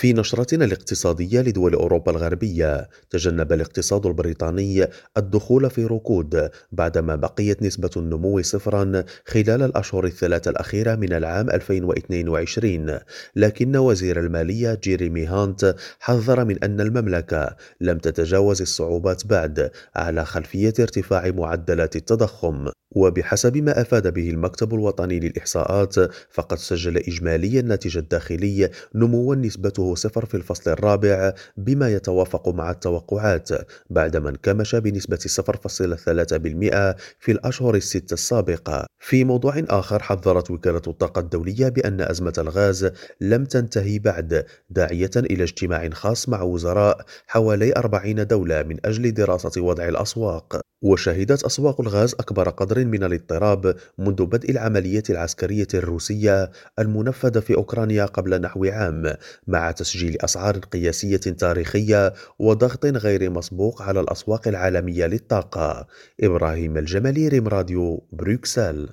في نشرتنا الاقتصادية لدول أوروبا الغربية، تجنب الاقتصاد البريطاني الدخول في ركود بعدما بقيت نسبة النمو صفرا خلال الأشهر الثلاثة الأخيرة من العام 2022 لكن وزير المالية جيريمي هانت حذر من أن المملكة لم تتجاوز الصعوبات بعد على خلفية ارتفاع معدلات التضخم. وبحسب ما أفاد به المكتب الوطني للإحصاءات فقد سجل إجمالي الناتج الداخلي نموا نسبته صفر في الفصل الرابع بما يتوافق مع التوقعات بعدما انكمش بنسبة 0.3% في الأشهر الستة السابقة. في موضوع آخر حذرت وكالة الطاقة الدولية بأن أزمة الغاز لم تنتهي بعد داعية إلى اجتماع خاص مع وزراء حوالي 40 دولة من أجل دراسة وضع الأسواق. وشهدت أسواق الغاز أكبر قدر من الاضطراب منذ بدء العملية العسكرية الروسية المنفذة في أوكرانيا قبل نحو عام مع تسجيل أسعار قياسية تاريخية وضغط غير مسبوق على الأسواق العالمية للطاقة. إبراهيم الجمالي ريم راديو بروكسل.